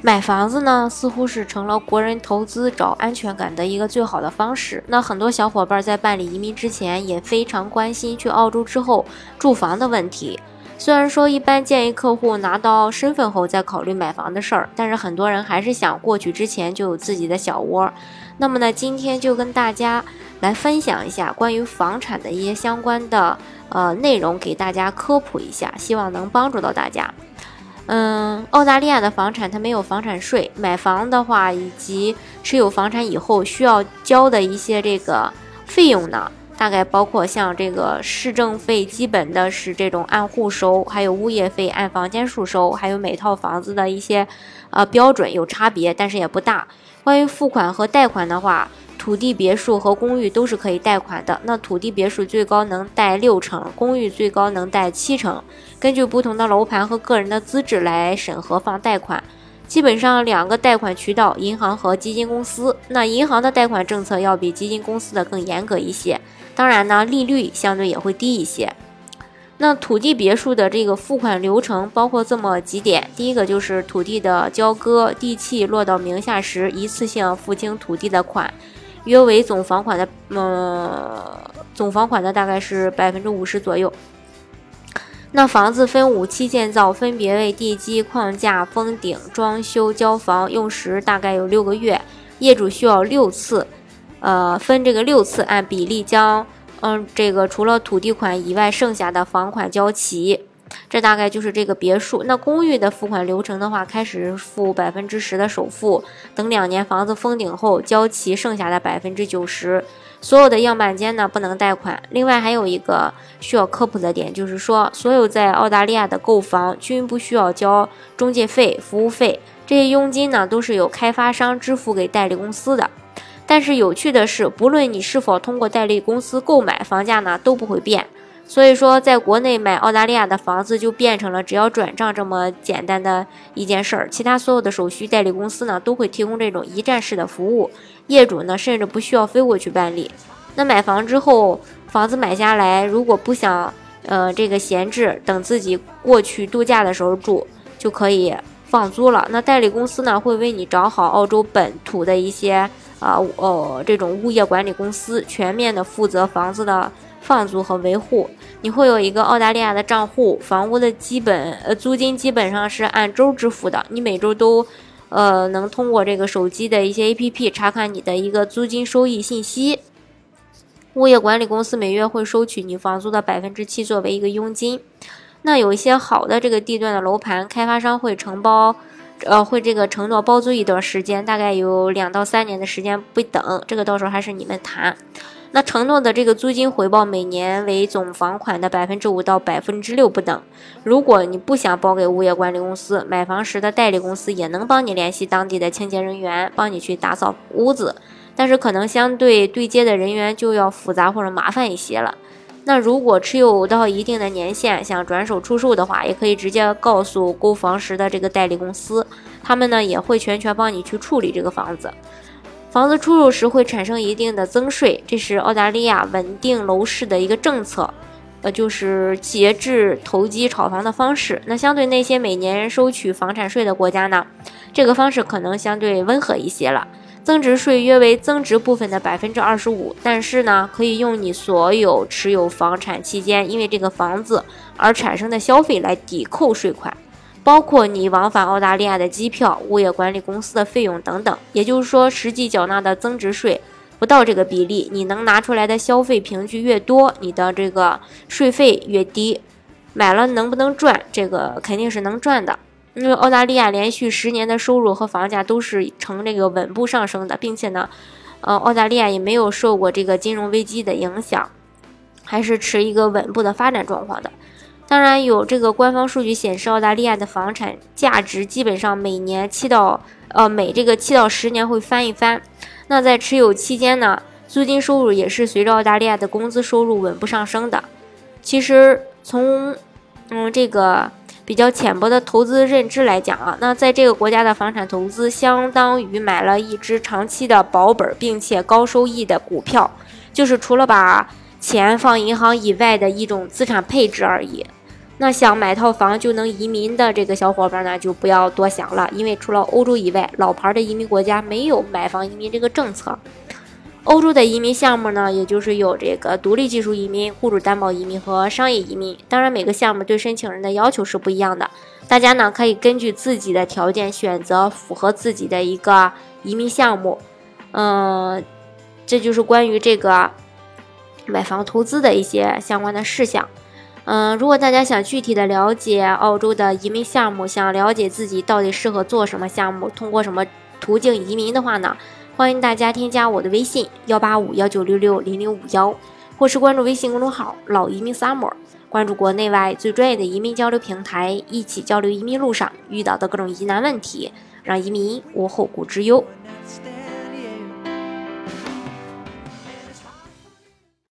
买房子呢，似乎是成了国人投资找安全感的一个最好的方式。那很多小伙伴在办理移民之前，也非常关心去澳洲之后住房的问题。虽然说一般建议客户拿到身份后再考虑买房的事儿，但是很多人还是想过去之前就有自己的小窝。那么呢，今天就跟大家来分享一下关于房产的一些相关的呃内容，给大家科普一下，希望能帮助到大家。嗯，澳大利亚的房产它没有房产税，买房的话以及持有房产以后需要交的一些这个费用呢，大概包括像这个市政费，基本的是这种按户收，还有物业费按房间数收，还有每套房子的一些呃标准有差别，但是也不大。关于付款和贷款的话。土地别墅和公寓都是可以贷款的。那土地别墅最高能贷六成，公寓最高能贷七成。根据不同的楼盘和个人的资质来审核放贷款。基本上两个贷款渠道，银行和基金公司。那银行的贷款政策要比基金公司的更严格一些。当然呢，利率相对也会低一些。那土地别墅的这个付款流程包括这么几点：第一个就是土地的交割，地契落到名下时，一次性付清土地的款。约为总房款的，呃，总房款的大概是百分之五十左右。那房子分五期建造，分别为地基、框架、封顶、装修、交房，用时大概有六个月。业主需要六次，呃，分这个六次按比例将，嗯，这个除了土地款以外，剩下的房款交齐。这大概就是这个别墅。那公寓的付款流程的话，开始付百分之十的首付，等两年房子封顶后交齐剩下的百分之九十。所有的样板间呢不能贷款。另外还有一个需要科普的点，就是说所有在澳大利亚的购房均不需要交中介费、服务费，这些佣金呢都是由开发商支付给代理公司的。但是有趣的是，不论你是否通过代理公司购买，房价呢都不会变。所以说，在国内买澳大利亚的房子就变成了只要转账这么简单的一件事儿，其他所有的手续代理公司呢都会提供这种一站式的服务，业主呢甚至不需要飞过去办理。那买房之后，房子买下来，如果不想呃这个闲置，等自己过去度假的时候住，就可以放租了。那代理公司呢会为你找好澳洲本土的一些啊呃这种物业管理公司，全面的负责房子的。放租和维护，你会有一个澳大利亚的账户，房屋的基本呃租金基本上是按周支付的，你每周都，呃能通过这个手机的一些 A P P 查看你的一个租金收益信息。物业管理公司每月会收取你房租的百分之七作为一个佣金。那有一些好的这个地段的楼盘，开发商会承包，呃会这个承诺包租一段时间，大概有两到三年的时间不等，这个到时候还是你们谈。那承诺的这个租金回报每年为总房款的百分之五到百分之六不等。如果你不想包给物业管理公司，买房时的代理公司也能帮你联系当地的清洁人员，帮你去打扫屋子。但是可能相对对接的人员就要复杂或者麻烦一些了。那如果持有到一定的年限，想转手出售的话，也可以直接告诉购房时的这个代理公司，他们呢也会全权帮你去处理这个房子。房子出售时会产生一定的增税，这是澳大利亚稳定楼市的一个政策，呃，就是节制投机炒房的方式。那相对那些每年收取房产税的国家呢，这个方式可能相对温和一些了。增值税约为增值部分的百分之二十五，但是呢，可以用你所有持有房产期间因为这个房子而产生的消费来抵扣税款。包括你往返澳大利亚的机票、物业管理公司的费用等等，也就是说，实际缴纳的增值税不到这个比例，你能拿出来的消费凭据越多，你的这个税费越低。买了能不能赚？这个肯定是能赚的，因为澳大利亚连续十年的收入和房价都是呈这个稳步上升的，并且呢，呃，澳大利亚也没有受过这个金融危机的影响，还是持一个稳步的发展状况的。当然，有这个官方数据显示，澳大利亚的房产价值基本上每年七到呃每这个七到十年会翻一番。那在持有期间呢，租金收入也是随着澳大利亚的工资收入稳步上升的。其实从嗯这个比较浅薄的投资认知来讲啊，那在这个国家的房产投资相当于买了一只长期的保本并且高收益的股票，就是除了把钱放银行以外的一种资产配置而已。那想买套房就能移民的这个小伙伴呢，就不要多想了，因为除了欧洲以外，老牌的移民国家没有买房移民这个政策。欧洲的移民项目呢，也就是有这个独立技术移民、雇主担保移民和商业移民。当然，每个项目对申请人的要求是不一样的，大家呢可以根据自己的条件选择符合自己的一个移民项目。嗯，这就是关于这个买房投资的一些相关的事项。嗯，如果大家想具体的了解澳洲的移民项目，想了解自己到底适合做什么项目，通过什么途径移民的话呢，欢迎大家添加我的微信幺八五幺九六六零零五幺，或是关注微信公众号老移民 summer，关注国内外最专业的移民交流平台，一起交流移民路上遇到的各种疑难问题，让移民无后顾之忧。